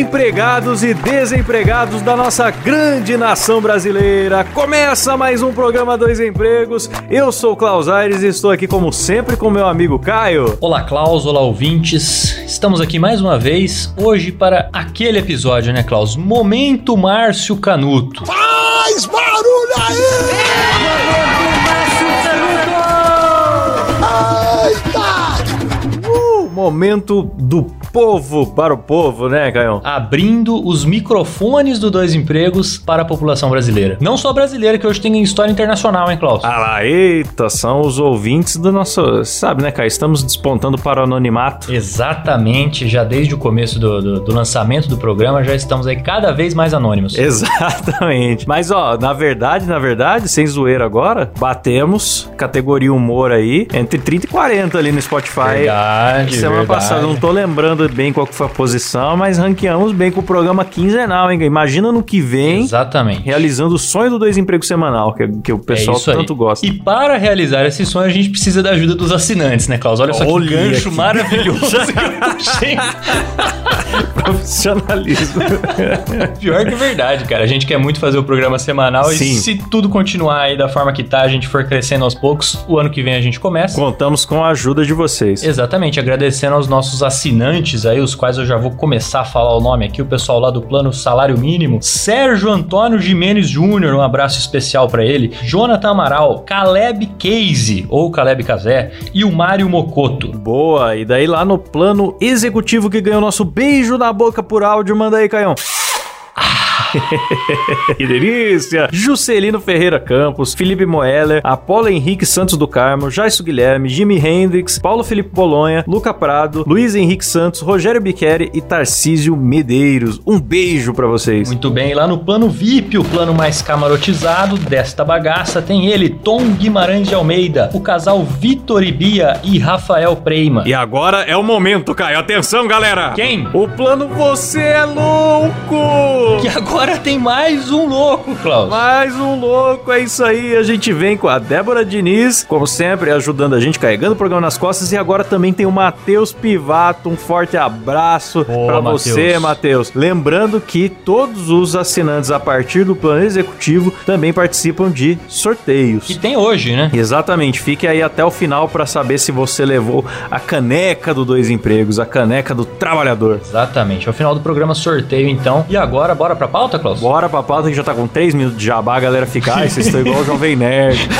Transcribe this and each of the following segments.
Empregados e desempregados da nossa grande nação brasileira. Começa mais um programa Dois Empregos. Eu sou o Klaus Aires e estou aqui como sempre com meu amigo Caio. Olá, Klaus, olá, ouvintes. Estamos aqui mais uma vez hoje para aquele episódio, né, Klaus? Momento Márcio Canuto. Faz barulho aí! Momento do povo para o povo, né, Caio? Abrindo os microfones do Dois Empregos para a população brasileira. Não só brasileira, que hoje tem história internacional, hein, Klaus? Ah lá, eita, são os ouvintes do nosso. Sabe, né, Caio? Estamos despontando para o anonimato. Exatamente, já desde o começo do, do, do lançamento do programa, já estamos aí cada vez mais anônimos. Exatamente. Mas, ó, na verdade, na verdade, sem zoeira agora, batemos categoria humor aí entre 30 e 40 ali no Spotify. Verdade, Semana verdade. passada, não tô lembrando bem qual foi a posição, mas ranqueamos bem com o programa quinzenal, hein? Imagina no que vem. Exatamente. Realizando o sonho do dois empregos semanal, que, que o pessoal é isso aí. tanto gosta. E para realizar esse sonho, a gente precisa da ajuda dos assinantes, né, Klaus? Olha só Olha que gancho que- maravilhoso que eu puxei. Profissionalismo. Pior que verdade, cara. A gente quer muito fazer o programa semanal Sim. e se tudo continuar aí da forma que tá, a gente for crescendo aos poucos, o ano que vem a gente começa. Contamos com a ajuda de vocês. Exatamente, agradecendo aos nossos assinantes aí, os quais eu já vou começar a falar o nome aqui, o pessoal lá do plano Salário Mínimo, Sérgio Antônio Jimenez Júnior, um abraço especial pra ele, Jonathan Amaral, Caleb Case, ou Caleb Casé, e o Mário Mocoto. Boa, e daí lá no plano executivo que ganhou nosso beijo na boca por áudio, manda aí, Caião. que delícia! Juscelino Ferreira Campos, Felipe Moeller, Apolo Henrique Santos do Carmo, Jaisso Guilherme, Jimi Hendrix, Paulo Felipe Bolonha, Luca Prado, Luiz Henrique Santos, Rogério Biqueri e Tarcísio Medeiros. Um beijo pra vocês. Muito bem, lá no plano VIP, o plano mais camarotizado desta bagaça, tem ele, Tom Guimarães de Almeida, o casal Vitor e Bia e Rafael Preima. E agora é o momento, Caio. Atenção, galera! Quem? O plano Você é Louco! Que agora tem mais um louco, Klaus. Mais um louco, é isso aí. A gente vem com a Débora Diniz, como sempre, ajudando a gente, carregando o programa nas costas. E agora também tem o Matheus Pivato. Um forte abraço Matheus. você, Matheus. Lembrando que todos os assinantes a partir do plano executivo também participam de sorteios. Que tem hoje, né? Exatamente, fique aí até o final pra saber se você levou a caneca do Dois Empregos, a caneca do trabalhador. Exatamente. Ao final do programa, sorteio, então. E agora, bora pra pauta, Klaus? Bora pra pauta que já tá com 3 minutos de jabá, a galera fica, ai, vocês estão igual o Jovem Nerd.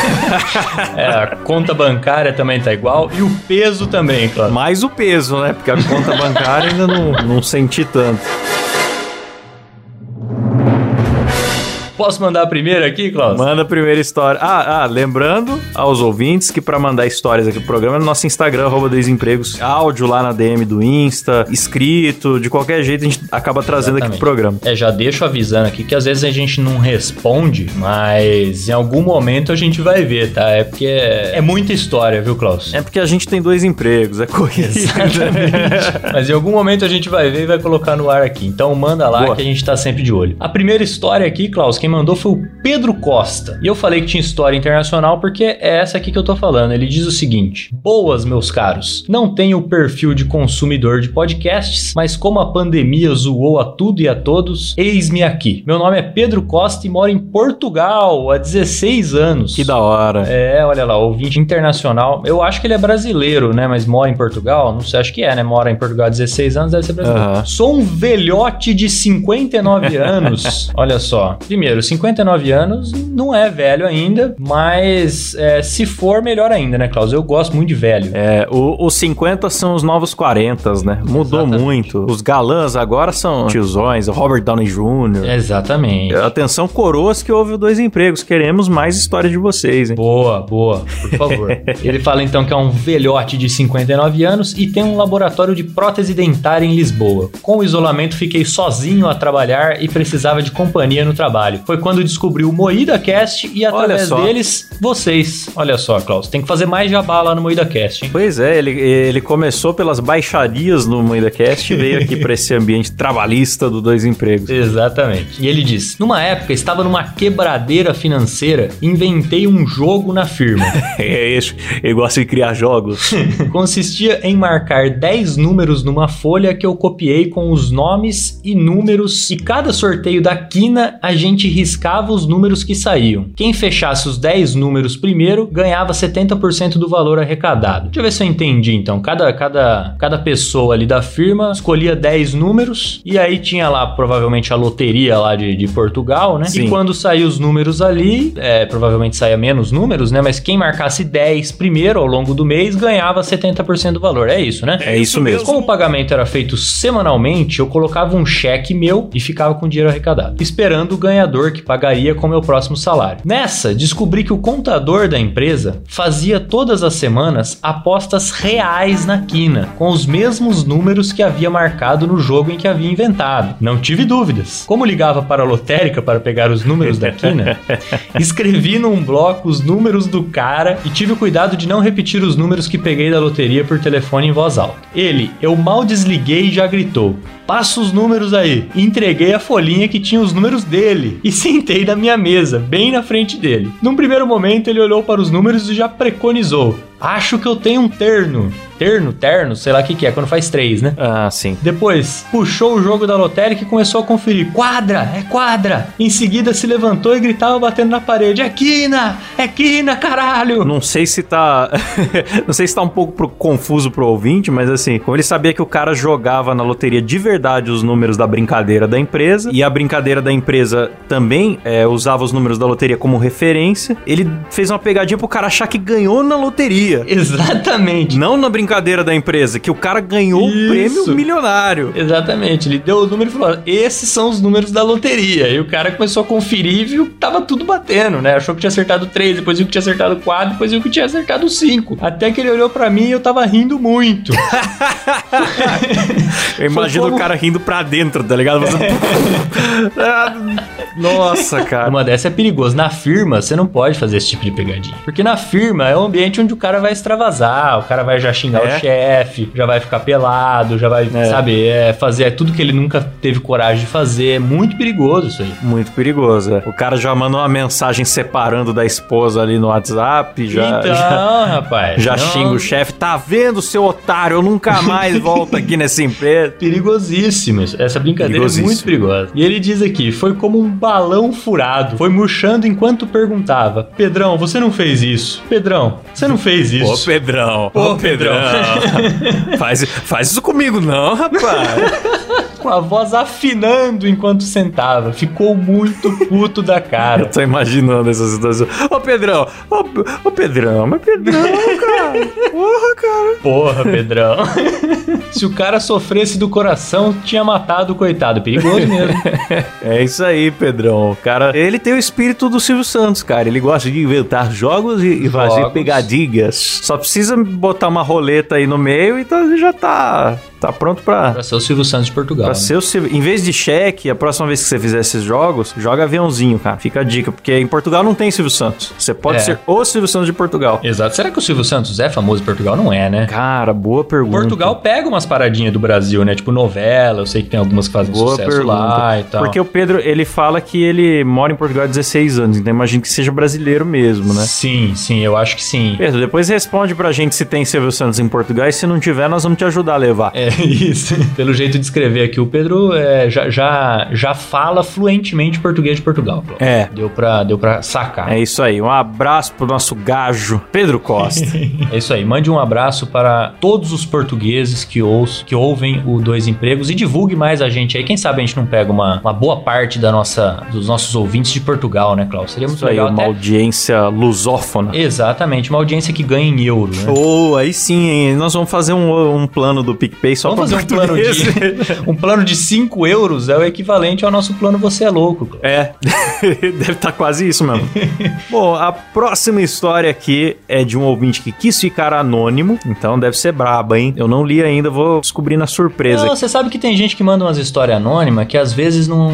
É, a conta bancária também tá igual. E o peso também, Klaus. Mais o peso, né? Porque a conta bancária ainda não, não senti tanto. Posso mandar a primeira aqui, Klaus? Manda a primeira história. Ah, ah, lembrando aos ouvintes que pra mandar histórias aqui pro programa é no nosso Instagram, arroba Desempregos, áudio lá na DM do Insta, escrito, de qualquer jeito a gente acaba trazendo aqui pro programa. É, já deixo avisando aqui que às vezes a gente não responde, mas em algum momento a gente vai ver, tá? É porque é, é muita história, viu, Klaus? É porque a gente tem dois empregos, é corrida. Exatamente. Mas em algum momento a gente vai ver e vai colocar no ar aqui. Então manda lá Boa. que a gente tá sempre de olho. A primeira história aqui, Klaus, quem mandou foi o Pedro Costa. E eu falei que tinha história internacional porque é essa aqui que eu tô falando. Ele diz o seguinte: Boas, meus caros. Não tenho perfil de consumidor de podcasts, mas como a pandemia zoou a tudo e a todos, eis-me aqui. Meu nome é Pedro Costa e moro em Portugal há 16 anos. Que da hora. É, olha lá, ouvinte internacional. Eu acho que ele é brasileiro, né? Mas mora em Portugal. Não sei, acho que é, né? Mora em Portugal há 16 anos, deve ser brasileiro. Aham. Sou um velhote de 59 anos. olha só. Primeiro, 59 anos não é velho ainda, mas é, se for, melhor ainda, né, Klaus? Eu gosto muito de velho. É, o- os 50 são os novos 40, né? Mudou Exatamente. muito. Os galãs agora são tiozões, o Robert Downey Jr. Exatamente. Atenção, coroas que houve dois empregos. Queremos mais histórias de vocês, hein? Boa, boa, por favor. Ele fala então que é um velhote de 59 anos e tem um laboratório de prótese dentária em Lisboa. Com o isolamento, fiquei sozinho a trabalhar e precisava de companhia no trabalho. Foi quando descobriu o Moída Cast e através deles, vocês. Olha só, Klaus, tem que fazer mais jabá lá no Moída Cast, hein? Pois é, ele, ele começou pelas baixarias no MoedaCast e veio aqui pra esse ambiente trabalhista do Dois Empregos. Exatamente. E ele diz: Numa época, estava numa quebradeira financeira, inventei um jogo na firma. É isso, ele gosta de criar jogos. Consistia em marcar 10 números numa folha que eu copiei com os nomes e números, e cada sorteio da quina a gente riscava os números que saíam. Quem fechasse os 10 números primeiro ganhava 70% do valor arrecadado. Deixa eu ver se eu entendi então. Cada, cada, cada pessoa ali da firma escolhia 10 números, e aí tinha lá provavelmente a loteria lá de, de Portugal, né? Sim. E quando saiu os números ali, é, provavelmente saia menos números, né? Mas quem marcasse 10 primeiro ao longo do mês ganhava 70% do valor. É isso, né? É isso mesmo. Como o pagamento era feito semanalmente, eu colocava um cheque meu e ficava com o dinheiro arrecadado, esperando o ganhador que pagaria com meu próximo salário. Nessa, descobri que o contador da empresa fazia todas as semanas apostas reais na quina, com os mesmos números que havia marcado no jogo em que havia inventado. Não tive dúvidas. Como ligava para a lotérica para pegar os números da quina, escrevi num bloco os números do cara e tive o cuidado de não repetir os números que peguei da loteria por telefone em voz alta. Ele, eu mal desliguei e já gritou: Passa os números aí. E entreguei a folhinha que tinha os números dele e sentei na minha mesa, bem na frente dele. Num primeiro momento, ele olhou para os números e já preconizou: Acho que eu tenho um terno. Terno, terno, sei lá o que, que é, quando faz três, né? Ah, sim. Depois, puxou o jogo da lotérica e começou a conferir. Quadra, é quadra! Em seguida, se levantou e gritava batendo na parede: É quina! É quina, caralho! Não sei se tá. não sei se tá um pouco pro- confuso pro ouvinte, mas assim, como ele sabia que o cara jogava na loteria de verdade os números da brincadeira da empresa, e a brincadeira da empresa também é, usava os números da loteria como referência, ele fez uma pegadinha pro cara achar que ganhou na loteria. Exatamente. Não na brincadeira da empresa, que o cara ganhou Isso. um prêmio milionário. Exatamente, ele deu o número e falou: esses são os números da loteria. E o cara começou a conferir e viu que tava tudo batendo, né? Achou que tinha acertado 3, depois viu que tinha acertado 4, depois viu que tinha acertado 5. Até que ele olhou pra mim e eu tava rindo muito. Eu imagino como- o cara rindo pra dentro, tá ligado? Ah, Nossa, cara. Uma dessa é perigoso. Na firma, você não pode fazer esse tipo de pegadinha. Porque na firma é um ambiente onde o cara vai extravasar, o cara vai já xingar É. o chefe, já vai ficar pelado, já vai, É. sabe, é, fazer tudo que ele nunca teve coragem de fazer. É muito perigoso isso aí. Muito perigoso. é. O cara já mandou uma mensagem separando da esposa ali no WhatsApp, já, então, já, rapaz. já não- xinga o chefe. Tá vendo, seu otário? Eu nunca mais volto aqui nessa empresa. Perigosíssimo. isso. Essa brincadeira é muito perigosa. E ele diz aqui: foi como um balão furado. Foi murchando enquanto perguntava: Pedrão, você não fez isso? Pedrão, você não fez Ô, isso? Pedrão. Ô, Pedrão. faz, faz isso comigo, não, rapaz. Com a voz afinando enquanto sentava. Ficou muito puto da Eu cara. tô imaginando essa situação. Ô, Pedrão. Ô, ô, Pedrão. Mas Pedrão, cara. Porra, cara. Porra, Pedrão. Se o cara sofresse do coração, tinha matado o coitado. Perigoso mesmo. É isso aí, Pedrão. O cara, ele tem o espírito do Silvio Santos, cara. Ele gosta de inventar jogos e, e fazer pegadinhas. Só precisa botar uma roleta aí no meio e tá- já tá, tá pronto pra, Pra ser o Silvio Santos de Portugal. pra né? ser o Silvio. Em vez de cheque, a próxima vez que você fizer esses jogos, joga aviãozinho, cara. Fica a dica, porque em Portugal não tem Silvio Santos. Você pode É. ser o Silvio Santos de Portugal. Exato. Será que o Silvio Santos é famoso em Portugal? Não é, né? Cara, boa pergunta. Portugal pega umas paradinhas do Brasil, né? Tipo novela, eu sei que tem algumas que fazem Boa sucesso pergunta. lá e tal. Porque o Pedro, ele fala que ele mora em Portugal há 16 anos, então imagino que seja brasileiro mesmo, né? Sim, sim, eu acho que sim. Pedro, depois responde pra gente se tem Silvio Santos em Portugal e se não tiver, nós vamos te ajudar a levar. É isso. Pelo jeito de escrever aqui, o Pedro é, já, já, já fala fluentemente português de Portugal. É. Deu pra, deu pra sacar. É isso aí. Um abraço pro nosso gajo, Pedro Costa. É isso aí. Mande um abraço para todos os portugueses que, ouçam, que ouvem o Dois Empregos e divulgue mais a gente aí. Quem sabe a gente não pega uma, uma boa parte da nossa, dos nossos ouvintes de Portugal, né, Klaus? Seria muito Isso aí, legal uma até. audiência lusófona. Exatamente, uma audiência que ganha em euro, né? Oh, aí sim, hein? Nós vamos fazer um, um plano do PicPay só Vamos fazer um plano português. de um plano de 5 euros é o equivalente ao nosso plano Você é Louco. Cláudio. É, deve estar quase isso mesmo. Bom, a próxima história aqui é de um ouvinte que quis ficar anônimo, então deve ser braba, hein? Eu não li ainda, vou descobrir na surpresa. Não, você sabe que tem gente que manda umas histórias anônimas que às vezes não.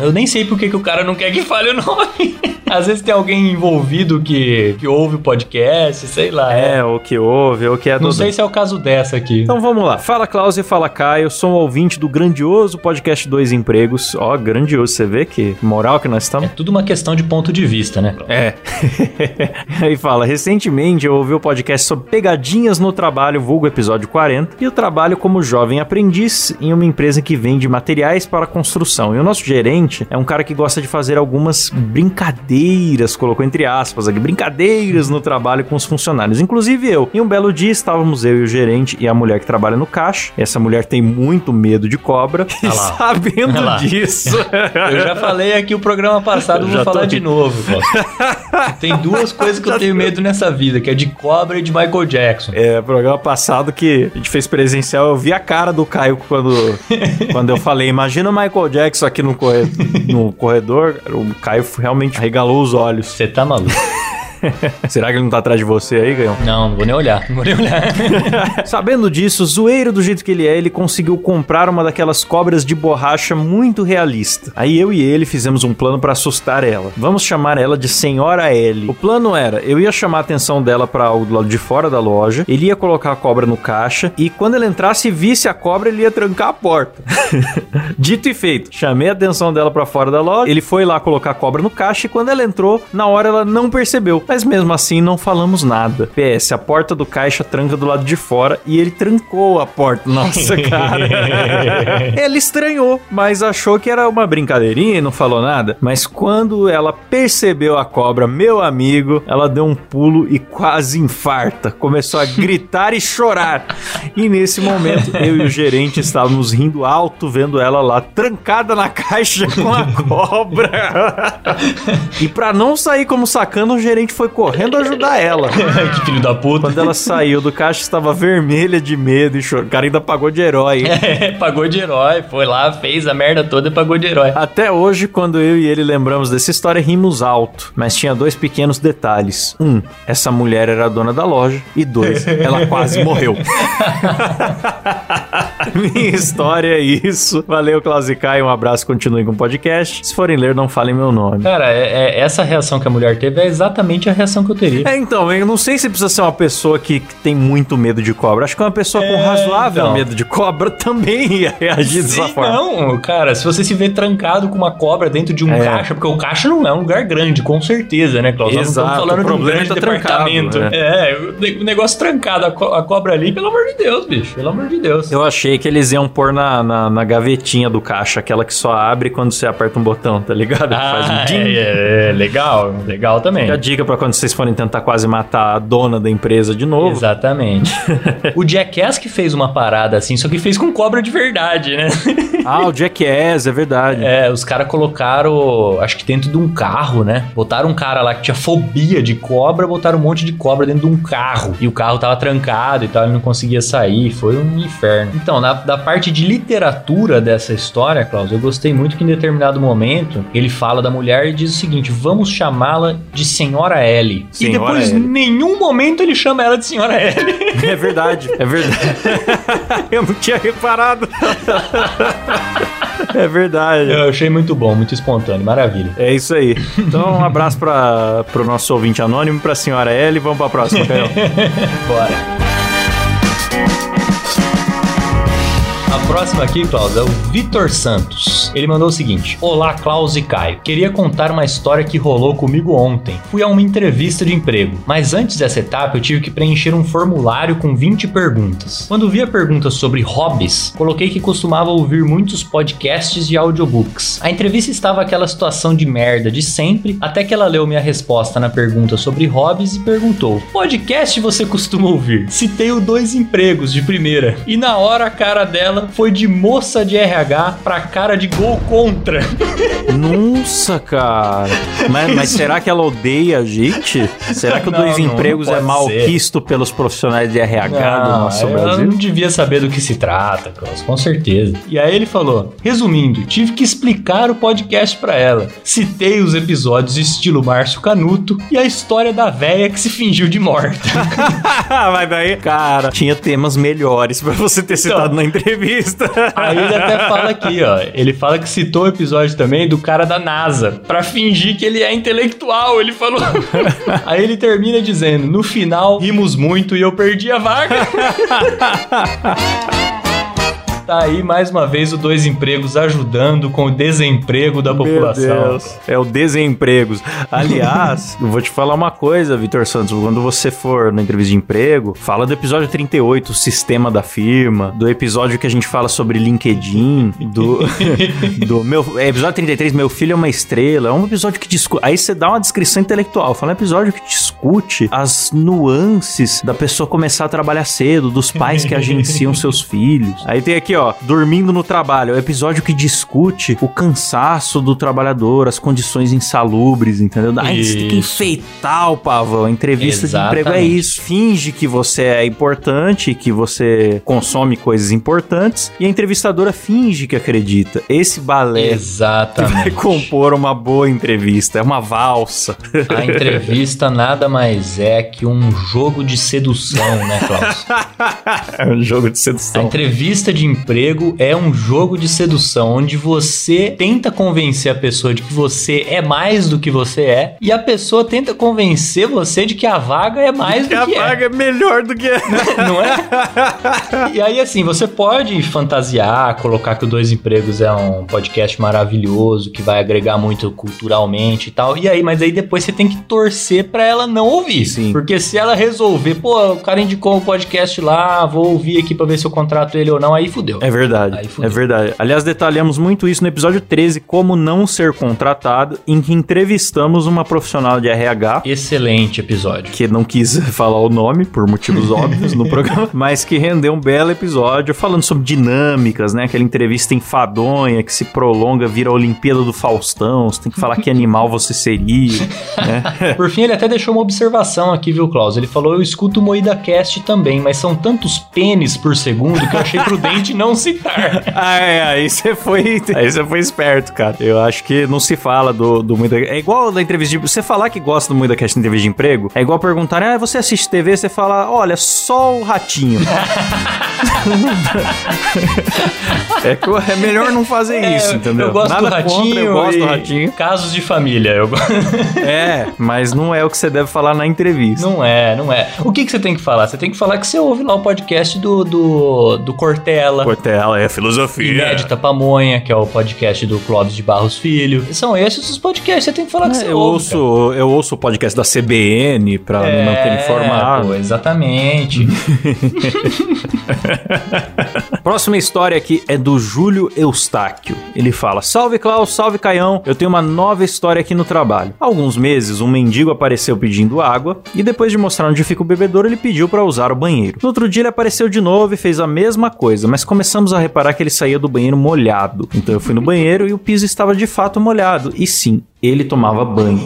Eu nem sei por que, o cara não quer que fale o nome. Às vezes tem alguém envolvido que, que ouve o podcast, sei lá. É, o que houve, o que é Não do- sei se é o caso dessa aqui. Então vamos lá. Fala Klaus e fala Caio, sou um ouvinte do grandioso podcast Dois Empregos. Ó, grandioso, você vê que moral que nós É estamos? tudo uma questão de ponto de vista, né? É. Aí fala, recentemente eu ouvi o podcast sobre pegadinhas no trabalho, vulgo episódio 40, e eu trabalho como jovem aprendiz em uma empresa que vende materiais para construção. E o nosso gerente é um cara que gosta de fazer algumas brincadeiras, colocou entre aspas aqui, brincadeiras no trabalho com os funcionários, inclusive eu. E um belo dia estávamos eu e o gerente e a mulher que trabalha no caixa. Essa mulher tem muito medo de cobra. E sabendo disso, Eu já falei aqui o programa passado, Eu vou falar de novo. Tem duas coisas que eu tenho medo nessa vida, que é de cobra e de Michael Jackson. É, programa passado que a gente fez presencial, eu vi a cara do Caio quando, quando eu falei, imagina o Michael Jackson aqui no corredor, no corredor, o Caio realmente regalou os olhos. Você tá maluco? Será que ele não tá atrás de você aí, Gaião? Não, não vou nem olhar. Não vou nem olhar. Sabendo disso, zoeiro do jeito que ele é, ele conseguiu comprar uma daquelas cobras de borracha muito realista. Aí eu e ele fizemos um plano pra assustar ela. Vamos chamar ela de Senhora L. O plano era, eu ia chamar a atenção dela para o lado de fora da loja, ele ia colocar a cobra no caixa e quando ele entrasse e visse a cobra, ele ia trancar a porta. Dito e feito, chamei a atenção dela pra fora da loja, ele foi lá colocar a cobra no caixa e quando ela entrou, na hora ela não percebeu. Mas mesmo assim não falamos nada. PS, a porta do caixa tranca do lado de fora e ele trancou a porta. Nossa, cara. ele estranhou, mas achou que era uma brincadeirinha e não falou nada. Mas quando ela percebeu a cobra, meu amigo, ela deu um pulo e quase infarta. Começou a gritar e chorar. E nesse momento, eu e o gerente estávamos rindo alto vendo ela lá trancada na caixa com a cobra. e pra não sair como sacana, o gerente foi correndo ajudar ela. que filho da puta. Quando ela saiu do caixa, estava vermelha de medo e chorou. O cara ainda pagou de herói. É, pagou de herói, foi lá, fez a merda toda e pagou de herói. Até hoje, quando eu e ele lembramos dessa história, rimos alto. Mas tinha dois pequenos detalhes. Um, essa mulher era a dona da loja. E dois, ela quase morreu. Minha história é isso. Valeu, Klaus Caio. Um abraço, continue com o podcast. Se forem ler, não falem meu nome. Cara, é- é- essa reação que a mulher teve é exatamente a reação que eu teria. É, então, eu não sei se precisa ser uma pessoa que, que tem muito medo de cobra. Acho que uma pessoa com É, razoável então. medo de cobra também ia reagir dessa Sim, forma. não, cara, se você se vê trancado com uma cobra dentro de um É. caixa, porque o caixa não é um lugar grande, com certeza, né, Klaus? Exato, estamos falando o de um problema grande é tá trancado, né? É, o ne- o negócio trancado, a, co- a cobra ali, pelo amor de Deus, bicho, pelo amor de Deus. Eu achei que eles iam pôr na, na, na gavetinha do caixa, aquela que só abre quando você aperta um botão, tá ligado? Faz um Ah, ding. é, é, legal, legal também. Fica a dica pra quando vocês forem tentar quase matar a dona da empresa de novo. Exatamente. o Jackass que fez uma parada assim, só que fez com cobra de verdade, né? Ah, o Jackass, é verdade. É, os caras colocaram, acho que dentro de um carro, né? Botaram um cara lá que tinha fobia de cobra, botaram um monte de cobra dentro de um carro. E o carro tava trancado e tal, ele não conseguia sair. Foi um inferno. Então, na, da parte de literatura dessa história, Klaus, eu gostei muito que em determinado momento ele fala da mulher e diz o seguinte: vamos chamá-la de Senhora L. e depois, em L. nenhum momento ele chama ela de Senhora L. É verdade, é verdade. Eu não tinha reparado. É verdade. Eu achei muito bom, muito espontâneo, maravilha. É isso aí. Então, um abraço para pro nosso ouvinte anônimo, pra senhora L. Vamos pra próxima, Caio. Bora. A próxima aqui, Klaus, é o Vitor Santos. Ele mandou o seguinte: Olá, Klaus e Caio. Queria contar uma história que rolou comigo ontem. Fui a uma entrevista de emprego, mas antes dessa etapa eu tive que preencher um formulário com 20 perguntas. Quando vi a pergunta sobre hobbies, coloquei que costumava ouvir muitos podcasts e audiobooks. A entrevista estava aquela situação de merda de sempre, até que ela leu minha resposta na pergunta sobre hobbies e perguntou: Podcast você costuma ouvir? Citei o dois empregos de primeira. E na hora a cara dela foi de moça de RH pra cara de gol contra. Nossa, cara. Mas, mas será que ela odeia a gente? Será que o Não, Dois não, Empregos não é pode mal ser. quisto pelos profissionais de RH do nosso ela Brasil? não devia saber do que se trata, Klaus, com certeza. E aí ele falou: resumindo, tive que explicar o podcast pra ela. Citei os episódios estilo Márcio Canuto e a história da véia que se fingiu de morta. Mas daí, cara, tinha temas melhores pra você ter citado na entrevista. Aí ele até fala aqui, ó. Ele fala que citou o episódio também do cara da NASA, pra fingir que ele é intelectual, ele falou. Aí ele termina dizendo: no final, rimos muito e eu perdi a vaga. Tá aí mais uma vez o Dois Empregos ajudando com o desemprego da população. Meu Deus. É o desempregos. Aliás, eu vou te falar uma coisa, Vitor Santos. Quando você for na entrevista de emprego, fala do episódio 38, o sistema da firma, do episódio que a gente fala sobre LinkedIn, do, do meu. É, episódio 33, Meu Filho é uma Estrela. É um episódio que discute. Aí você dá uma descrição intelectual. Fala um episódio que discute as nuances da pessoa começar a trabalhar cedo, dos pais que agenciam seus filhos. Aí tem aqui, ó, Dormindo no Trabalho. É o episódio que discute o cansaço do trabalhador, as condições insalubres, entendeu? Aí você tem que enfeitar o pavão. A entrevista de emprego é Exatamente. isso. Finge que você é importante, que você consome coisas importantes, e a entrevistadora finge que acredita. Esse balé que vai Exatamente. compor uma boa entrevista. É uma valsa. A entrevista nada mais é que um jogo de sedução, né, Klaus? é um jogo de A sedução. entrevista de emprego é um jogo de sedução onde você tenta convencer a pessoa de que você é mais do que você é e a pessoa tenta convencer você de que a vaga é mais Que do a que vaga é melhor do que é. não é? E aí, assim, você pode fantasiar, colocar que o Dois Empregos é um podcast maravilhoso, que vai agregar muito culturalmente e tal. E aí, mas aí depois você tem que torcer pra ela não ouvir. Sim. Porque se ela resolver, pô, o cara indicou um podcast lá, vou ouvir aqui pra ver se eu contrato ele ou não, aí fudeu. É verdade, fudeu. é verdade. Aliás, detalhamos muito isso no episódio 13, como não ser contratado, em que entrevistamos uma profissional de RH Excelente episódio. que não quis falar o nome por motivos óbvios no programa, mas que rendeu um belo episódio falando sobre dinâmicas, né? Aquela entrevista enfadonha que se prolonga, vira a Olimpíada do Faustão, você tem que falar que animal você seria, né? Por fim, ele até deixou uma observação aqui, viu, Klaus? Ele falou: Eu escuto o Moída Cast também, mas são tantos pênis por segundo que eu achei prudente não citar. Ah, é, aí você foi, aí você foi esperto, cara. Eu acho que não se fala do, do Muita É igual da entrevista de. Você falar que gosta do Muita Cast entrevista de emprego, é igual perguntar, ah, você assiste TV? Você fala, olha, só o ratinho. é, que é melhor não fazer isso, entendeu? Eu gosto Nada do ratinho. contra, eu gosto do ratinho. Casos de família. Eu... É, mas não é o que você deve falar na entrevista. não é, não é. O que, que você tem que falar? Você tem que falar que você ouve lá o podcast do, do, do Cortella. Cortella é filosofia. Inédita Pamonha, que é o podcast do Clóvis de Barros Filho. São esses os podcasts. Você tem que falar que você É, eu ouve. ouço, eu ouço o podcast da CBN pra cara. me manter informado. pô, exatamente. Próxima história aqui é do Júlio Eustáquio. Ele fala: Salve Klaus, salve Caião. Eu tenho uma nova história aqui no trabalho. Há alguns meses, um mendigo apareceu pedindo água e depois de mostrar onde fica o bebedouro, ele pediu para usar o banheiro. No outro dia, ele apareceu de novo e fez a mesma coisa, mas começamos a reparar que ele saía do banheiro molhado. Então eu fui no banheiro e o piso estava de fato molhado. E sim, ele tomava banho.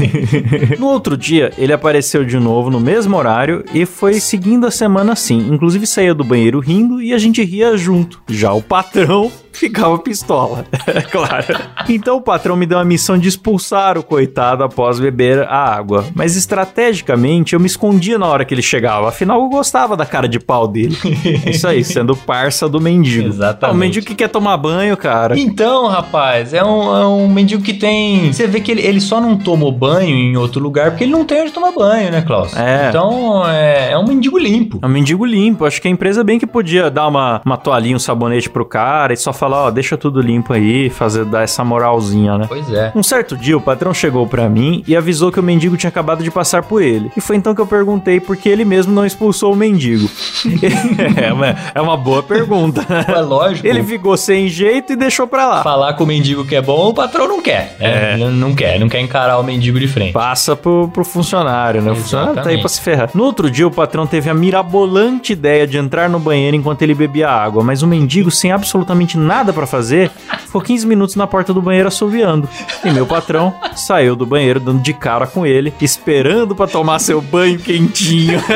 no outro dia, ele apareceu de novo no mesmo horário e foi seguindo a semana assim. Inclusive saía do banheiro rindo e a gente ria junto. Já o patrão ficava pistola, é claro. Então o patrão me deu a missão de expulsar o coitado após beber a água. Mas estrategicamente eu me escondia na hora que ele chegava. Afinal, eu gostava da cara de pau dele. Isso aí, sendo parça do mendigo. Exatamente. Ah, o mendigo que quer tomar banho, cara. Então, rapaz, é um, é um mendigo que tem. Você vê que ele, ele só não tomou banho em outro lugar porque ele não tem onde tomar banho, né, Klaus? É. Então, é, é um mendigo limpo. É um mendigo limpo. Acho que a empresa bem que podia dar uma, uma toalhinha, um sabonete pro cara e só falar ó, deixa tudo limpo aí, fazer dar essa moralzinha, né? Pois é. Um certo dia, o patrão chegou pra mim e avisou que o mendigo tinha acabado de passar por ele. E foi então que eu perguntei por que ele mesmo não expulsou o mendigo. é, uma, é uma boa pergunta. É lógico. Ele ficou sem jeito e deixou pra lá. Falar com o mendigo que é bom, o patrão não quer. né? É. Ele Não quer, não quer encarar o mendigo de frente. Passa pro, pro funcionário, né? O funcionário tá aí pra se ferrar. No outro dia, o patrão teve a mirabolante ideia de entrar no banheiro enquanto ele bebia água, mas o mendigo, sem absolutamente nada pra fazer, ficou 15 minutos na porta do banheiro assoviando. E meu patrão saiu do banheiro dando de cara com ele, esperando pra tomar seu banho quentinho.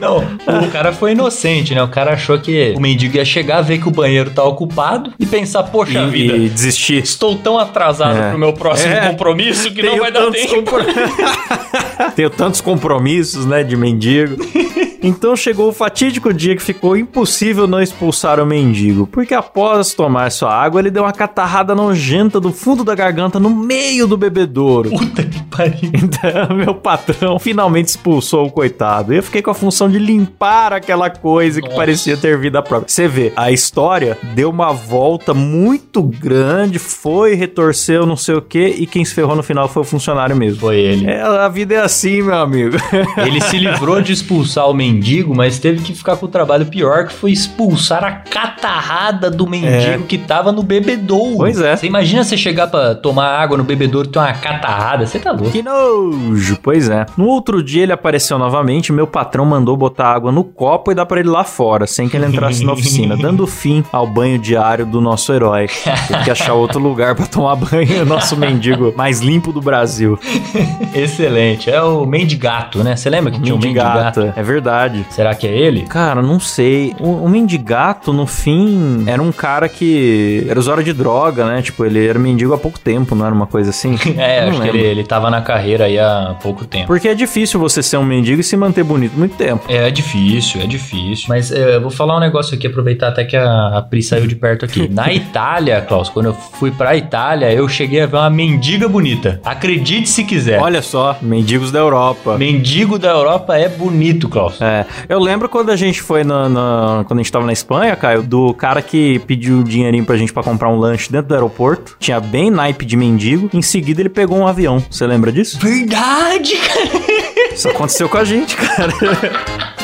Não, o cara foi inocente, né? O cara achou que o mendigo ia chegar, ver que o banheiro tá ocupado e pensar, poxa e, vida, e desistir. estou tão atrasado É. pro meu próximo É. compromisso que não Tenho vai dar tempo. compro- Tenho tantos compromissos, né, de mendigo. Então chegou o fatídico dia que ficou impossível não expulsar o mendigo, porque após tomar sua água, ele deu uma catarrada nojenta do fundo da garganta no meio do bebedouro. Puta que pariu. Então, meu patrão finalmente expulsou o coitado. E eu fiquei com a função de limpar aquela coisa que Nossa. parecia ter vida própria. Você vê, a história deu uma volta muito grande, foi, retorceu, não sei o quê, e quem se ferrou no final foi o funcionário mesmo. Foi ele. É, a vida é assim, meu amigo. Ele se livrou de expulsar o mendigo, mas teve que ficar com o trabalho pior, que foi expulsar a catarrada do mendigo que tava no bebedouro. Pois é. Você imagina você chegar pra tomar água no bebedouro e ter uma catarrada? Você tá louco. Que nojo! Pois é. No outro dia ele apareceu novamente, meu patrão mandou botar água no copo e dar pra ele lá fora, sem que ele entrasse na oficina, dando fim ao banho diário do nosso herói. Teve que achar outro lugar pra tomar banho, nosso mendigo mais limpo do Brasil. Excelente. É o mendigato, né? Você lembra que tinha um mendigato? Mendigato, é verdade. Será que é ele? Cara, não sei. O, o mendigato, no fim, era um cara que era usuário de droga, né? Tipo, ele era mendigo há pouco tempo, não era uma coisa assim? É, não acho que lembro. ele, ele tava na carreira aí há pouco tempo. Porque é difícil você ser um mendigo e se manter bonito muito tempo. É difícil, é difícil. Mas é, eu vou falar um negócio aqui, aproveitar até que a, a Pri saiu de perto aqui. Na Itália, Klaus, quando eu fui pra Itália, eu cheguei a ver uma mendiga bonita. Acredite se quiser. Olha só, mendigos da Europa. Mendigo da Europa é bonito, Klaus. É, eu lembro quando a gente foi na, na- quando a gente tava na Espanha, Caio, do cara que pediu dinheirinho pra gente pra comprar um lanche dentro do aeroporto. Tinha bem naipe de mendigo. Em seguida ele pegou um avião. Você lembra disso? Verdade, cara. Isso aconteceu com a gente, cara.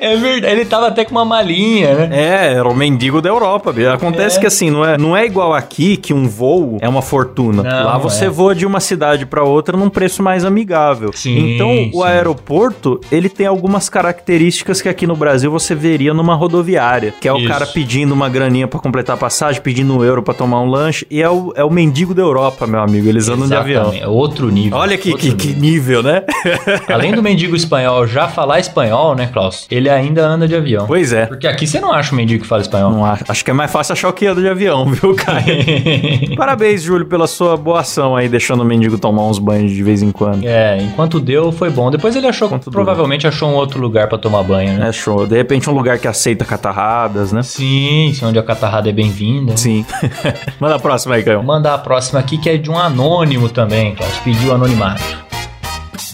É verdade. Ele tava até com uma malinha, né? É, era o mendigo da Europa. bicho. Acontece É. que assim, não é, não é igual aqui que um voo é uma fortuna. Não, Lá você é. voa de uma cidade pra outra num preço mais amigável. Sim, então, sim. o aeroporto, ele tem algumas características que aqui no Brasil você veria numa rodoviária, que é o Isso. cara pedindo uma graninha pra completar a passagem, pedindo um euro pra tomar um lanche, e é o, é o mendigo da Europa, meu amigo. Eles andam de avião. É outro nível. Olha que, que, que nível, nível. né? Além do mendigo espanhol já falar espanhol, né, Klaus? Ele ainda anda de avião. pois é. Porque aqui você não acha um mendigo que fala espanhol. Não acho, acho que é mais fácil achar o que anda de avião, viu, Caio? Parabéns, Júlio, pela sua boa ação aí, deixando o mendigo tomar uns banhos de vez em quando. É, enquanto deu, foi bom. Depois ele achou, Enquanto provavelmente achou um outro lugar pra tomar banho, né? É show. De repente, um lugar que aceita catarradas, né? Sim, onde a catarrada é bem-vinda. Sim. Manda a próxima aí, Caio. Vou mandar a próxima aqui, que é de um anônimo também, Klaus. Pediu anonimato.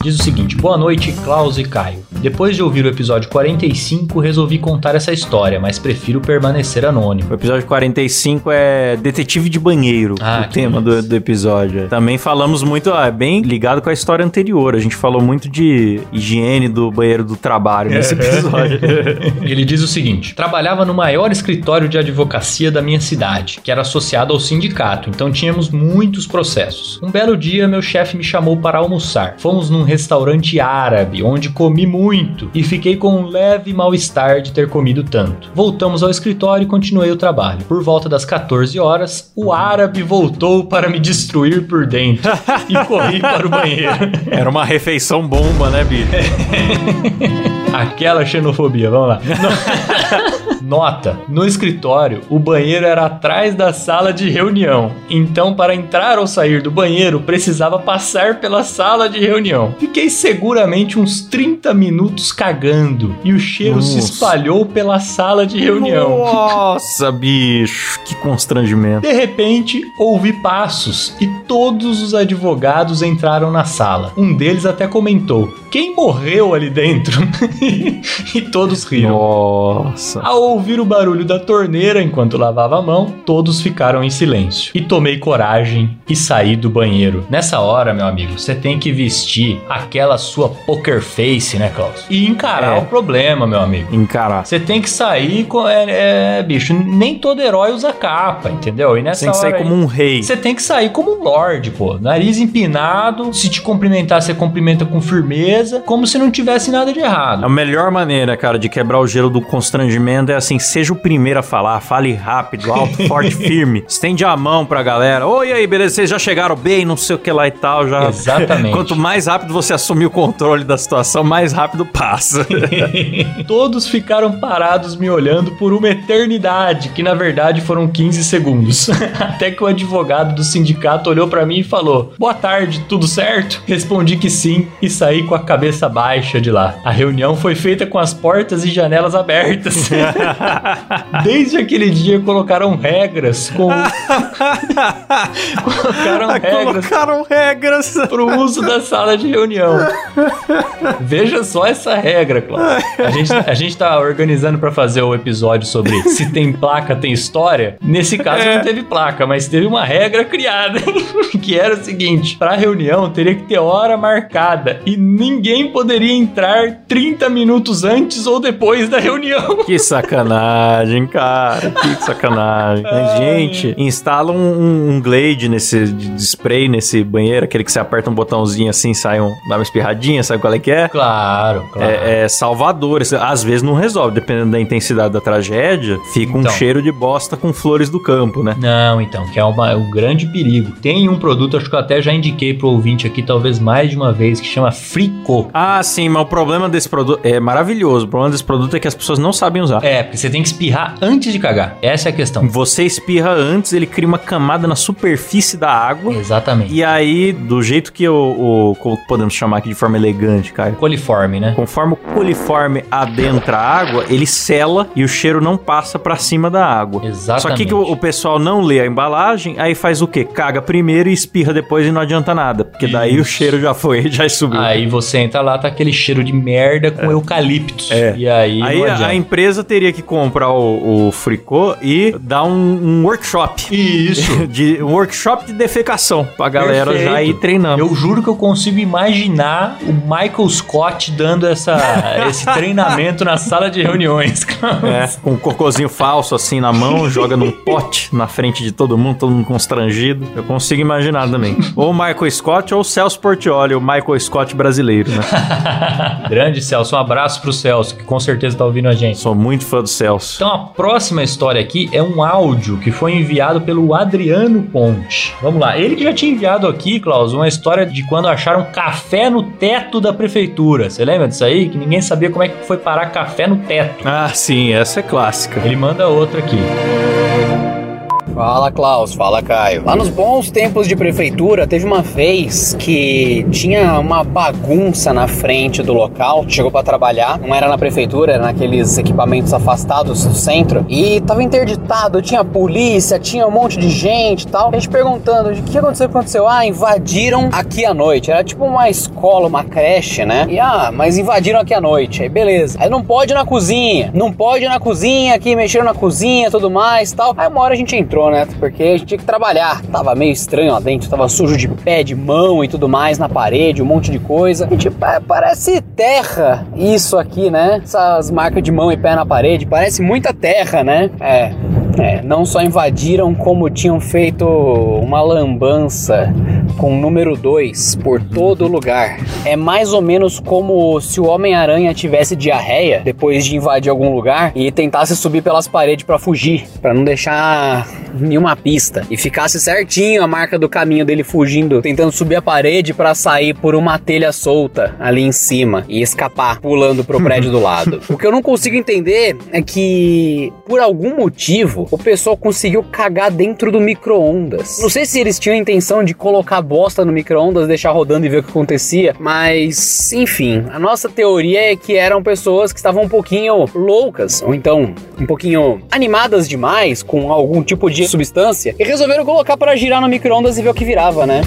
Diz o seguinte: Boa noite, Klaus e Caio. Depois de ouvir o episódio 45, resolvi contar essa história, mas prefiro permanecer anônimo. O episódio 45 é Detetive de Banheiro, Ah, o tema do, do episódio. Também falamos muito, ah, é bem ligado com a história anterior. A gente falou muito de higiene do banheiro do trabalho nesse episódio. Ele diz o seguinte: Trabalhava no maior escritório de advocacia da minha cidade, que era associado ao sindicato, então tínhamos muitos processos. Um belo dia, meu chefe me chamou para almoçar. Fomos num restaurante árabe, onde comi muito e fiquei com um leve mal-estar de ter comido tanto. Voltamos ao escritório e continuei o trabalho. Por volta das 14 horas, o árabe voltou para me destruir por dentro e corri para o banheiro. Era uma refeição bomba, né, bicho? Aquela xenofobia, vamos lá. No- Nota: no escritório, o banheiro era atrás da sala de reunião. Então, para entrar ou sair do banheiro, precisava passar pela sala de reunião. Fiquei seguramente uns 30 minutos cagando e o cheiro se Nossa. espalhou pela sala de reunião. Nossa, bicho, que constrangimento. De repente, ouvi passos e todos os advogados entraram na sala. Um deles até comentou: quem morreu ali dentro? e todos riram. Nossa. Ao ouvir o barulho da torneira enquanto lavava a mão, todos ficaram em silêncio. E tomei coragem e saí do banheiro. Nessa hora, meu amigo, você tem que vestir aquela sua poker face, né, Klaus? E encarar É. o problema, meu amigo. Encarar. Você tem que sair com. É, é, bicho, nem todo herói usa capa, entendeu? E nessa Tem que sair hora como aí, um rei. Você tem que sair como um lorde, pô. Nariz empinado. Se te cumprimentar, você cumprimenta com firmeza. Como se não tivesse nada de errado. A melhor maneira, cara, de quebrar o gelo do constrangimento é assim, seja o primeiro a falar, fale rápido, alto, forte, firme. Estende a mão pra galera. Oi, aí, beleza? Vocês já chegaram bem, não sei o que lá e tal, já. Exatamente. Quanto mais rápido você assumir o controle da situação, mais rápido passa. Todos ficaram parados me olhando por uma eternidade, que na verdade foram 15 segundos. Até que o advogado do sindicato olhou pra mim e falou: Boa tarde, tudo certo? Respondi que sim e saí com a cabeça baixa de lá. A reunião foi feita com as portas e janelas abertas. Desde aquele dia colocaram regras com. colocaram regras Colocaram regras. pro uso da sala de reunião. Veja só essa regra, Cláudio. A gente, a gente tá organizando pra fazer o episódio sobre se tem placa, tem história. Nesse caso É. não teve placa, mas teve uma regra criada, que era o seguinte: pra reunião teria que ter hora marcada e ninguém poderia entrar 30 minutos antes ou depois da reunião. Que sacanagem, cara. Que sacanagem. Mas, gente, instala um, um- um Glade nesse spray nesse banheiro, aquele que você aperta um botãozinho assim, sai um, dá uma espirradinha, sabe qual é que é? Claro, claro. É, é salvador. Às vezes não resolve, dependendo da intensidade da tragédia, fica um Então. cheiro de bosta com flores do campo, né? Não, então, que é uma- um grande perigo. Tem um produto, acho que eu até já indiquei pro ouvinte aqui, talvez mais de uma vez, que chama Frico. Ah, sim, mas o problema desse produto é maravilhoso. O problema desse produto é que as pessoas não sabem usar. É, porque você tem que espirrar antes de cagar. Essa é a questão. Você espirra antes, ele cria uma camada na superfície da água. Exatamente. E aí, do jeito que o, podemos chamar aqui de forma elegante, cara, Coliforme, né? conforme o coliforme adentra a água, ele sela e o cheiro não passa pra cima da água. Exatamente. Só que, que o, o pessoal não lê a embalagem, aí faz o quê? Caga primeiro e espirra depois e não adianta nada, porque daí o cheiro já foi, já subiu. Aí você entra lá, tá aquele cheiro de merda com eucaliptos. É. E aí, Aí a, a empresa teria que comprar o, o fricô e dar um, um workshop. Isso. De, um workshop de defecação pra galera Perfeito. já ir treinando. Eu juro que eu consigo imaginar o Michael Scott dando essa, esse treinamento na sala de reuniões. É, com um cocôzinho falso assim na mão, joga num pote na frente de todo mundo, todo mundo constrangido. Eu consigo imaginar também. Ou o Michael Scott ou o Celso Portioli, o Michael Scott brasileiro, né? Grande Celso, um abraço pro Celso, que com certeza tá ouvindo a gente. Sou muito fã do Celso. Então a próxima história aqui é um áudio que foi enviado pelo Adriano Ponte. Vamos lá, ele que já tinha enviado aqui, Klaus, uma história de quando acharam café no teto da prefeitura. Você lembra disso aí? Que ninguém sabia como é que foi parar café no teto. Ah, sim, essa é clássica. Ele manda outra aqui. Fala Klaus, fala Caio. Lá nos bons tempos de prefeitura, teve uma vez que tinha uma bagunça na frente do local. Chegou pra trabalhar, não era na prefeitura, era naqueles equipamentos afastados do centro. E tava interditado, tinha polícia, tinha um monte de gente e tal. A gente perguntando: o que aconteceu? O que aconteceu? Ah, invadiram aqui à noite. Era tipo uma escola, uma creche, né? E ah, mas invadiram aqui à noite. Aí beleza. Aí não pode ir na cozinha, não pode ir na cozinha, aqui mexeram na cozinha tudo mais tal. Aí uma hora a gente entrou, né? Porque a gente tinha que trabalhar. Tava meio estranho lá dentro, tava sujo de pé, de mão e tudo mais na parede, um monte de coisa. Gente pa- parece terra isso aqui, né? Essas marcas de mão e pé na parede, parece muita terra, né? É. É, não só invadiram, como tinham feito uma lambança com o número 2 por todo lugar. É mais ou menos como se o Homem-Aranha tivesse diarreia depois de invadir algum lugar e tentasse subir pelas paredes pra fugir, pra não deixar nenhuma pista e ficasse certinho a marca do caminho dele fugindo, tentando subir a parede pra sair por uma telha solta ali em cima e escapar pulando pro prédio do lado. O que eu não consigo entender é que por algum motivo o pessoal conseguiu cagar dentro do micro-ondas. Não sei se eles tinham a intenção de colocar bosta no micro-ondas, deixar rodando e ver o que acontecia, mas enfim, a nossa teoria é que eram pessoas que estavam um pouquinho loucas, ou então um pouquinho animadas demais com algum tipo de substância e resolveram colocar para girar no micro-ondas e ver o que virava, né?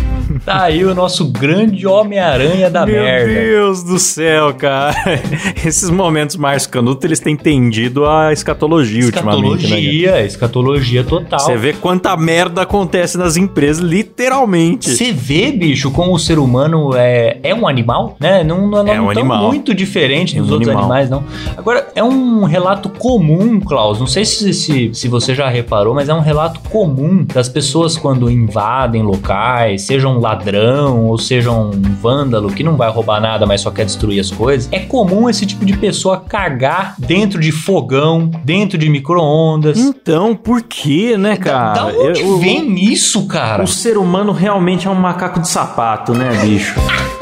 Tá aí o nosso grande Homem-Aranha da Meu merda. Deus do céu, cara. Esses momentos Márcio Canuto, eles têm tendido a escatologia, ultimamente, né? Escatologia, escatologia total. Você vê quanta merda acontece nas empresas, literalmente. Você vê, bicho, como o ser humano é, é um animal, né? Não, não, É um não animal. muito diferente É dos um outros animal. animais, não. Agora, é um relato comum, Klaus. Não sei se, se, se você já reparou, mas é um relato comum das pessoas quando invadem locais, seja um ladrão ou seja um vândalo que não vai roubar nada, mas só quer destruir as coisas. É comum esse tipo de pessoa cagar dentro de fogão, dentro de micro-ondas. Então, por que, né, cara? da onde Eu- vem isso, cara? O ser humano realmente é um macaco de sapato, né, bicho?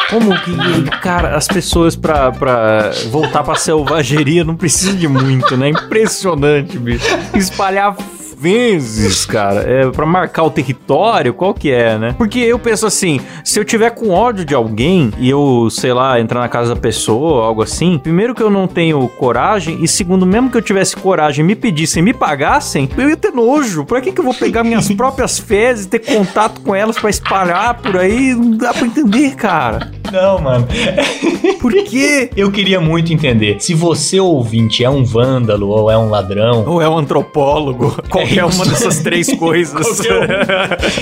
Como que, cara, as pessoas pra, pra voltar pra selvageria não precisam de muito, né? Impressionante, bicho. Espalhar vezes, cara, é para marcar o território, qual que é, né? Porque eu penso assim, se eu tiver com ódio de alguém e eu, sei lá, entrar na casa da pessoa, algo assim, primeiro que eu não tenho coragem e segundo, mesmo que eu tivesse coragem, me pedissem, me pagassem, eu ia ter nojo. Pra que que eu vou pegar minhas próprias fezes e ter contato com elas pra espalhar por aí? Não dá pra entender, cara. Não, mano. Por quê? Eu queria muito entender. Se você, ouvinte, é um vândalo ou é um ladrão. Ou é um antropólogo? Qualquer uma dessas três coisas.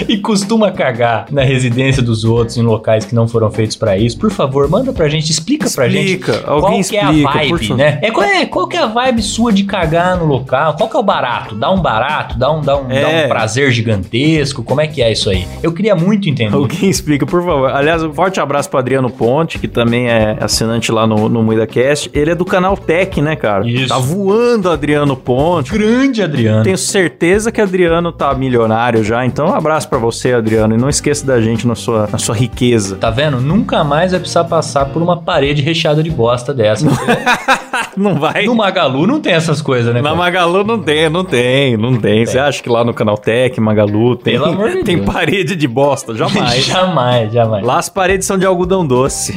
E costuma cagar na residência dos outros em locais que não foram feitos pra isso, por favor, manda pra gente, explica, pra gente Explica, qual alguém que é a explica, vibe, né? É qual, é qual que é a vibe sua de cagar no local? Qual que é o barato? Dá um barato? Dá um, dá um, dá É. um prazer gigantesco? Como é que é isso aí? Eu queria muito entender. Alguém explica, por favor. Aliás, um forte abraço pro Adriano Ponte, que também é assinante lá no, no MuidaCast. Ele é do canal Tech, né, cara? Isso. Tá voando Adriano Ponte. Grande Adriano. Tenho certeza que Adriano tá milionário já, então um abraço pra você, Adriano, e não esqueça da gente na sua, na sua riqueza. Tá vendo? Nunca mais vai precisar passar por uma parede recheada de bosta dessa. Não vai? no Magalu não tem essas coisas, né? Na? Magalu não tem, não tem, não tem. Você acha que lá no canal Tech, Magalu, tem, Pelo amor de tem Deus. parede de bosta? Jamais. jamais, jamais. Lá as paredes são de algodão doce.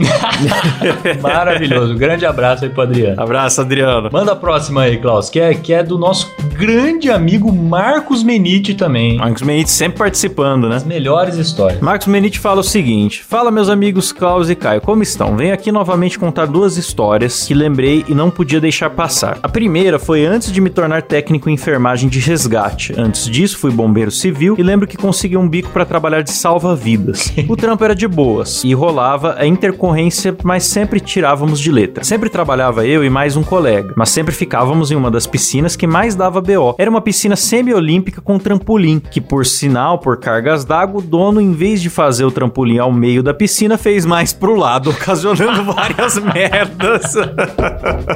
Maravilhoso. Grande abraço aí pro Adriano. Abraço, Adriano. Manda a próxima aí, Klaus, que é, que é do nosso grande amigo Marcos Menite também. Marcos Menite sempre participando, né? As melhores histórias. Marcos Menite fala o seguinte: Fala, meus amigos Klaus e Caio, como estão? Venho aqui novamente contar duas histórias que lembrei e não podia deixar passar. A primeira foi antes de me tornar técnico em enfermagem de resgate. Antes disso, fui bombeiro civil e lembro que consegui um bico para trabalhar de salva-vidas. O trampo era de boas e rolava a intercorrência, mas sempre tirávamos de letra. Sempre trabalhava eu e mais um colega, mas sempre ficávamos em uma das piscinas que mais dava BO. Era uma piscina semi-olímpica com trampolim, que por sinal, por cargas d'água, o dono, em vez de fazer o trampolim ao meio da piscina, fez mais pro lado, ocasionando várias merdas.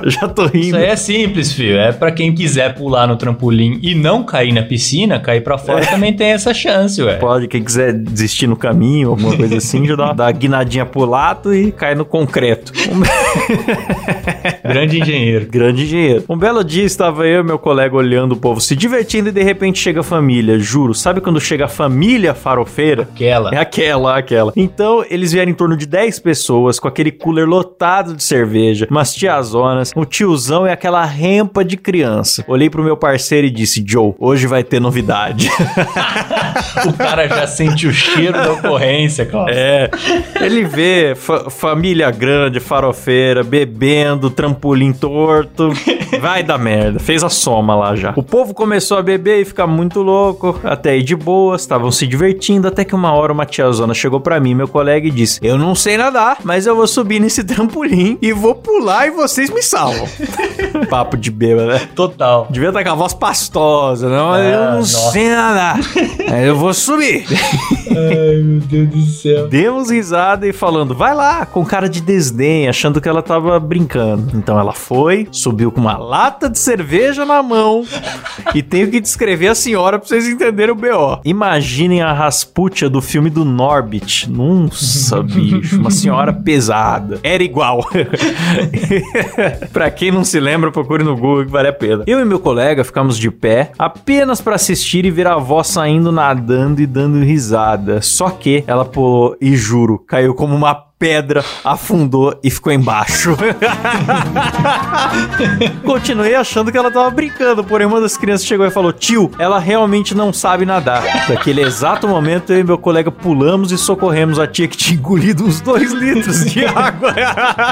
Já tô rindo. Isso aí é simples, filho. É pra quem quiser pular no trampolim e não cair na piscina, cair pra fora também tem essa chance, ué. Pode, quem quiser desistir no caminho, alguma coisa assim, já dá, dá uma guinadinha pro lado e cai no concreto. Grande engenheiro. grande engenheiro. Um belo dia estava eu e meu colega olhando o povo se divertindo e de repente chega a família. Juro, sabe quando chega a família farofeira? Aquela. É aquela, aquela. Então, eles vieram em torno de 10 pessoas com aquele cooler lotado de cerveja, umas tiazonas, um tiozão e aquela rempa de criança. Olhei pro meu parceiro e disse: Joe, hoje vai ter novidade. O cara já sente o cheiro da ocorrência, Klaus. É, ele vê fa- família grande, farofeira, bebendo, trampolim torto. Vai dar merda. Fez a soma lá já. O povo começou a beber e ficar muito louco. Até aí de boas, estavam se divertindo. Até que uma hora uma tiazona chegou pra mim, meu colega, e disse: Eu não sei nadar, mas eu vou subir nesse trampolim e vou pular e vocês me salvam. Papo de bêbado, né? Total. Devia estar com a voz pastosa, não? Ah, eu não nossa. sei nadar. Mas eu vou subir. Ai, meu Deus do céu. Demos risada e falando, vai lá, com cara de desdém, achando que ela tava brincando. Então ela foi, subiu com uma lata de cerveja na mão e tenho que descrever a senhora pra vocês entenderem o BO. Imaginem a Rasputia do filme do Norbit. Nossa, bicho, uma senhora pesada. Era igual. pra quem não se lembra, procure no Google que vale a pena. Eu e meu colega ficamos de pé apenas pra assistir e ver a avó saindo nadando e dando risada. Só que ela, pô, e juro, caiu como uma pedra afundou e ficou embaixo. Continuei achando que ela tava brincando, porém uma das crianças chegou e falou: Tio, ela realmente não sabe nadar. Naquele exato momento, eu e meu colega pulamos e socorremos a tia que tinha engolido uns dois litros de água.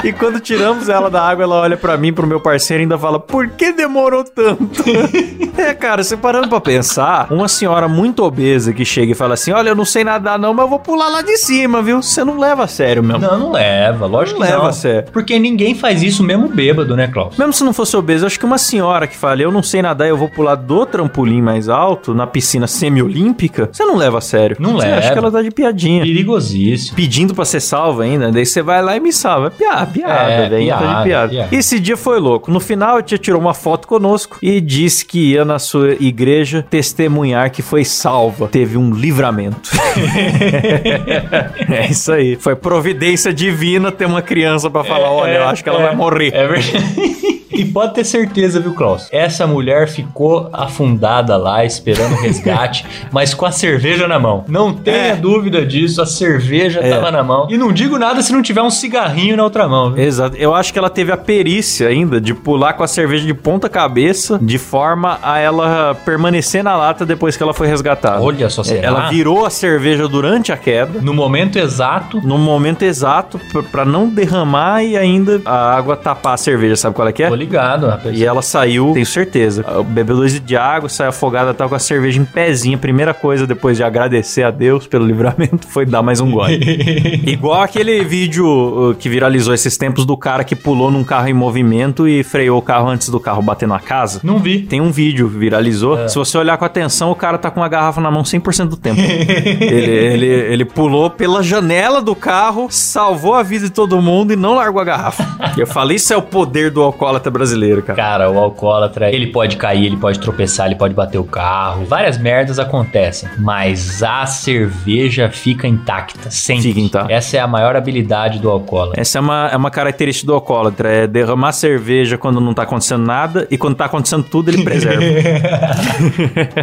e quando tiramos ela da água, ela olha para mim, pro meu parceiro e ainda fala: Por que demorou tanto? é, cara, você parando pra pensar, uma senhora muito obesa que chega e fala assim: Olha, eu não sei nadar não, mas eu vou pular lá de cima, viu? Você não leva a sério mesmo. Não, não leva, lógico Não que leva não. Porque ninguém faz isso mesmo bêbado, né, Klaus? Mesmo se não fosse obesa, eu acho que uma senhora que fala, eu não sei nadar, eu vou pular do trampolim mais alto, na piscina semi-olímpica, você não leva a sério. Não você leva. acha que ela tá de piadinha. Perigosíssimo. Pedindo pra ser salva ainda, daí você vai lá e me salva. É piada, piada, É, velho. Tá de piada, piada. piada. Esse dia foi louco. No final, a tia tirou uma foto conosco e disse que ia na sua igreja testemunhar que foi salva. Teve um livramento. é isso aí. Foi providência divina ter uma criança pra falar: olha, eu acho que ela vai morrer. É verdade. E pode ter certeza, viu, Klaus? Essa mulher ficou afundada lá, esperando resgate, mas com a cerveja na mão. Não tenha É. dúvida disso, a cerveja É. tava na mão. E não digo nada se não tiver um cigarrinho na outra mão, viu? Exato. Eu acho que ela teve a perícia ainda de pular com a cerveja de ponta cabeça, de forma a ela permanecer na lata depois que ela foi resgatada. Olha só, será? Ela virou a cerveja durante a queda. No momento exato. No momento exato, pra- pra não derramar e ainda a água tapar a cerveja, sabe qual é que é? Tô ligado, rapaz. E ela saiu, tenho certeza. Bebeu dois de água, saiu afogada, tava com a cerveja em pezinha. Primeira coisa, depois de agradecer a Deus pelo livramento, foi dar mais um gole. Igual aquele vídeo uh, que viralizou esses tempos do cara que pulou num carro em movimento e freou o carro antes do carro bater na casa. Não vi. Tem um vídeo, viralizou. É. Se você olhar com atenção, o cara tá com uma garrafa na mão 100% do tempo. ele, ele, ele pulou pela janela do carro, salvou a vida de todo mundo e não largou a garrafa. Eu falei, isso é o poder do alcoólatra brasileiro, cara. Cara, o alcoólatra, ele pode cair, ele pode tropeçar, ele pode bater o carro. Várias merdas acontecem. Mas a cerveja fica intacta, sempre. Fica intacta. Essa é a maior habilidade do alcoólatra. Essa é uma, é uma característica do alcoólatra, é derramar cerveja quando não tá acontecendo nada e quando tá acontecendo tudo ele preserva.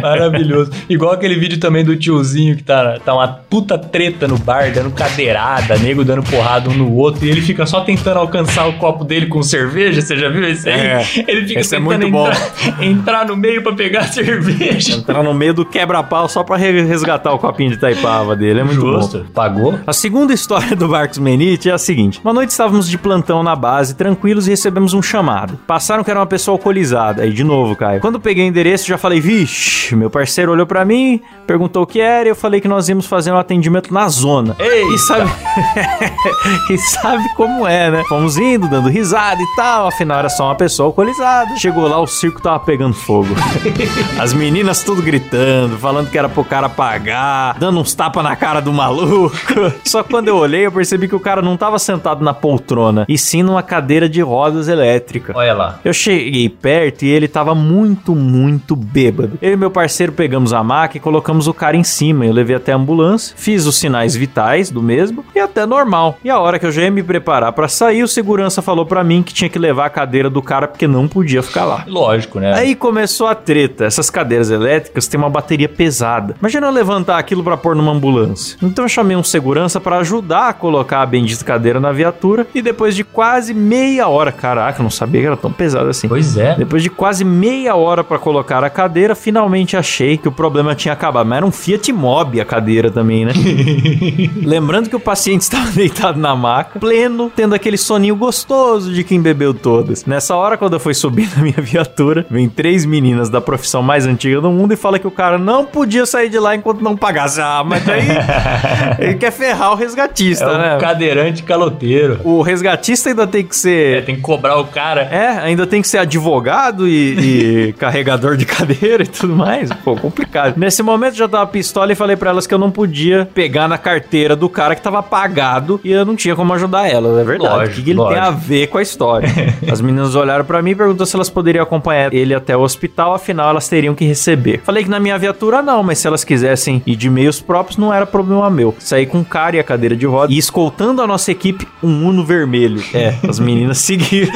Maravilhoso. Igual aquele vídeo também do tiozinho que tá, tá uma puta treta no bar, dando cadeirada, nego dando porrada um no outro, e ele fica só tentando alcançar o copo dele com cerveja. Você já viu esse aí? É. ele fica Esse é tentando muito bom. entrar, entrar no meio pra pegar a cerveja. Entrar no meio do quebra-pau só pra re- resgatar o copinho de Taipava dele, é muito bom. Justo. Pagou? A segunda história do Marcos Menite é a seguinte: Uma noite estávamos de plantão na base, tranquilos, e recebemos um chamado. Passaram que era uma pessoa alcoolizada. Aí, de novo, Caio. Quando peguei o endereço, já falei, vixe, meu parceiro olhou pra mim, perguntou o que era, e eu falei que nós íamos fazer um atendimento na zona. Eita! E sabe. e sabe como é, né? Fomos indo, dando risada e tal, afinal era só uma pessoa alcoolizada. Chegou lá, o circo tava pegando fogo. As meninas tudo gritando, falando que era pro cara pagar, dando uns tapas na cara do maluco. Só que quando eu olhei, eu percebi que o cara não tava sentado na poltrona, e sim numa cadeira de rodas elétrica. Olha lá. Eu cheguei perto e ele tava muito, muito bêbado. Eu e meu parceiro pegamos a maca e colocamos o cara em cima. Eu levei até a ambulância, fiz os sinais vitais do mesmo e até normal. E a hora que eu já ia me preparar pra sair, o segurança falou pra mim que tinha que levar a cadeira do cara porque não podia ficar lá. Lógico, né? Aí começou a treta. Essas cadeiras elétricas têm uma bateria pesada. Imagina eu levantar aquilo pra pôr numa ambulância. Então eu chamei um segurança pra ajudar a colocar a bendita cadeira na viatura. E depois de quase meia hora, caraca, eu não sabia que era tão pesado assim. Pois é. Depois de quase meia hora pra colocar a cadeira, finalmente achei que o problema tinha acabado. Mas era um Fiat Mobi a cadeira também, né? Lembrando que o paciente estava deitado na maca, pleno, tendo aquele soninho gostoso de quem bebeu todas. Nessa hora, quando eu fui subir na minha viatura, vem três meninas da profissão mais antiga do mundo e fala que o cara não podia sair de lá enquanto não pagasse. Ah, mas daí ele quer ferrar o resgatista, É né? um cadeirante caloteiro. O resgatista ainda tem que ser É, tem que cobrar o cara. é, ainda tem que ser advogado e, e carregador de cadeira e tudo mais. Pô, complicado. Nesse momento eu já tava pistola e falei pra elas que eu não podia pegar na carteira do cara que tava pagado e eu não tinha como ajudar elas. É verdade. Lógico, o que, que ele lógico. tem a ver com a história? As meninas olharam pra mim e perguntou se elas poderiam acompanhar ele até o hospital, afinal elas teriam que receber. Falei que na minha viatura não, mas se elas quisessem ir de meios próprios, não era problema meu. Saí com cara e a cadeira de roda e escoltando a nossa equipe, um Uno vermelho. É, as meninas seguiram.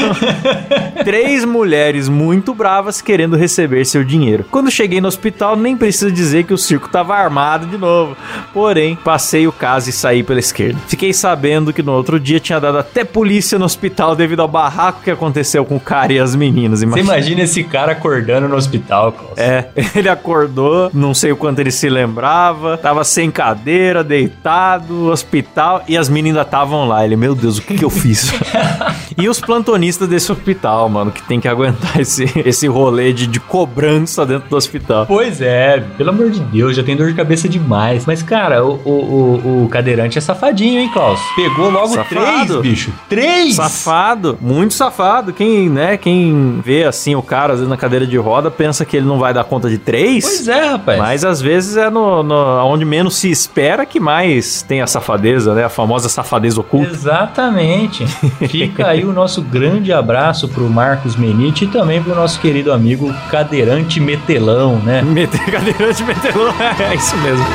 Três mulheres muito bravas querendo receber seu dinheiro. Quando cheguei no hospital, nem preciso dizer que o circo tava armado de novo. Porém, passei o caso e saí pela esquerda. Fiquei sabendo que no outro dia tinha dado até polícia no hospital devido ao barraco que aconteceu com o cara e as meninas. Você imagina esse cara acordando no hospital, Klaus. É, ele acordou, não sei o quanto ele se lembrava, tava sem cadeira, deitado, hospital, e as meninas estavam lá. Ele, meu Deus, o que, que eu fiz? e os plantonistas desse hospital, mano, que tem que aguentar esse, esse rolê de, de cobrança dentro do hospital. Pois é, pelo amor de Deus, já tem dor de cabeça demais. Mas, cara, o, o, o, o cadeirante é safadinho, hein, Klaus? Pegou logo Safado. três, bicho. Três! Safado, muito safado. Quem, né, quem vê assim o cara às vezes na cadeira de roda pensa que ele não vai dar conta de três. Pois é, rapaz. Mas às vezes é no, no onde menos se espera que mais tem a safadeza, né? A famosa safadeza oculta. Exatamente. Fica aí o nosso grande abraço pro Marcos Menite e também pro nosso querido amigo Cadeirante Metelão, né? Meter cadeirante metelão, é isso mesmo.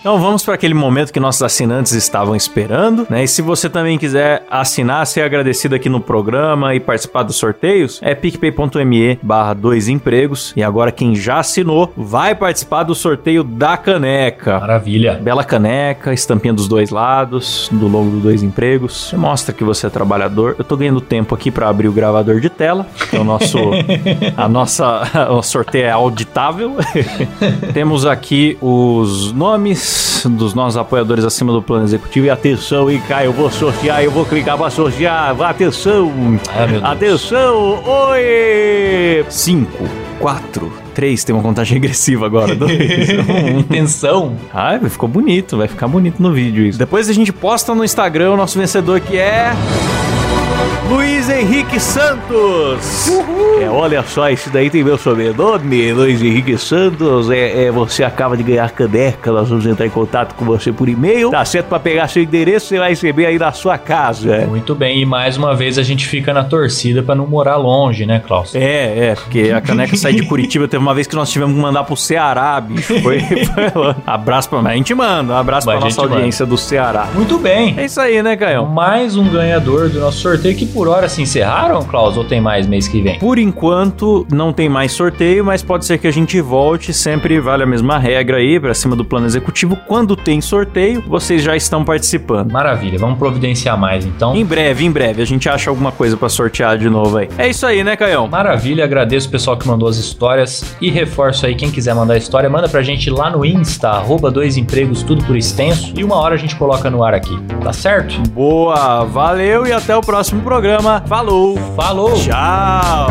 Então vamos para aquele momento que nossos assinantes estavam esperando, né? E se você também quiser assinar, ser agradecido aqui no programa e participar dos sorteios, é picpay.me barra dois empregos. E agora quem já assinou vai participar do sorteio da caneca. Maravilha. Bela caneca, estampinha dos dois lados, do logo do Dois Empregos. Você mostra que você é trabalhador. Eu tô ganhando tempo aqui para abrir o gravador de tela. que é o nosso, a nossa, o sorteio é auditável. Temos aqui os nomes dos nossos apoiadores acima do plano executivo. E atenção, hein, Caio? Eu vou sortear, eu vou clicar para sortear. Atenção! Atenção! Oi! 5, 4, 3. Tem uma contagem regressiva agora. 2, 1. Tensão. Ah, ficou bonito, vai ficar bonito no vídeo isso. Depois a gente posta no Instagram o nosso vencedor que é. Luiz Henrique Santos! É, olha só, esse daí tem meu sobrenome, Luiz Henrique Santos. É, é, você acaba de ganhar caneca, nós vamos entrar em contato com você por e-mail. Tá certo pra pegar seu endereço, você vai receber aí na sua casa. Muito bem, e mais uma vez a gente fica na torcida pra não morar longe, né, Klaus? É, é, porque a caneca sai de Curitiba. Teve uma vez que nós tivemos que mandar pro Ceará, bicho. Foi, foi. Abraço pra. A gente manda, um abraço Mas pra nossa audiência do Ceará. Muito bem. É isso aí, né, Caio? Mais um ganhador do nosso sorteio que por hora se encerraram, Klaus, ou tem mais mês que vem? Por enquanto, não tem mais sorteio, mas pode ser que a gente volte. Sempre vale a mesma regra aí, pra cima do plano executivo. Quando tem sorteio, vocês já estão participando. Maravilha, vamos providenciar mais então. Em breve, em breve, a gente acha alguma coisa pra sortear de novo aí. É isso aí, né, Caião? Maravilha, agradeço o pessoal que mandou as histórias e reforço aí, quem quiser mandar história, manda pra gente lá no Insta, arroba dois empregos, tudo por extenso, e uma hora a gente coloca no ar aqui, tá certo? Boa, valeu e até o próximo programa. Falou! Falou! Tchau!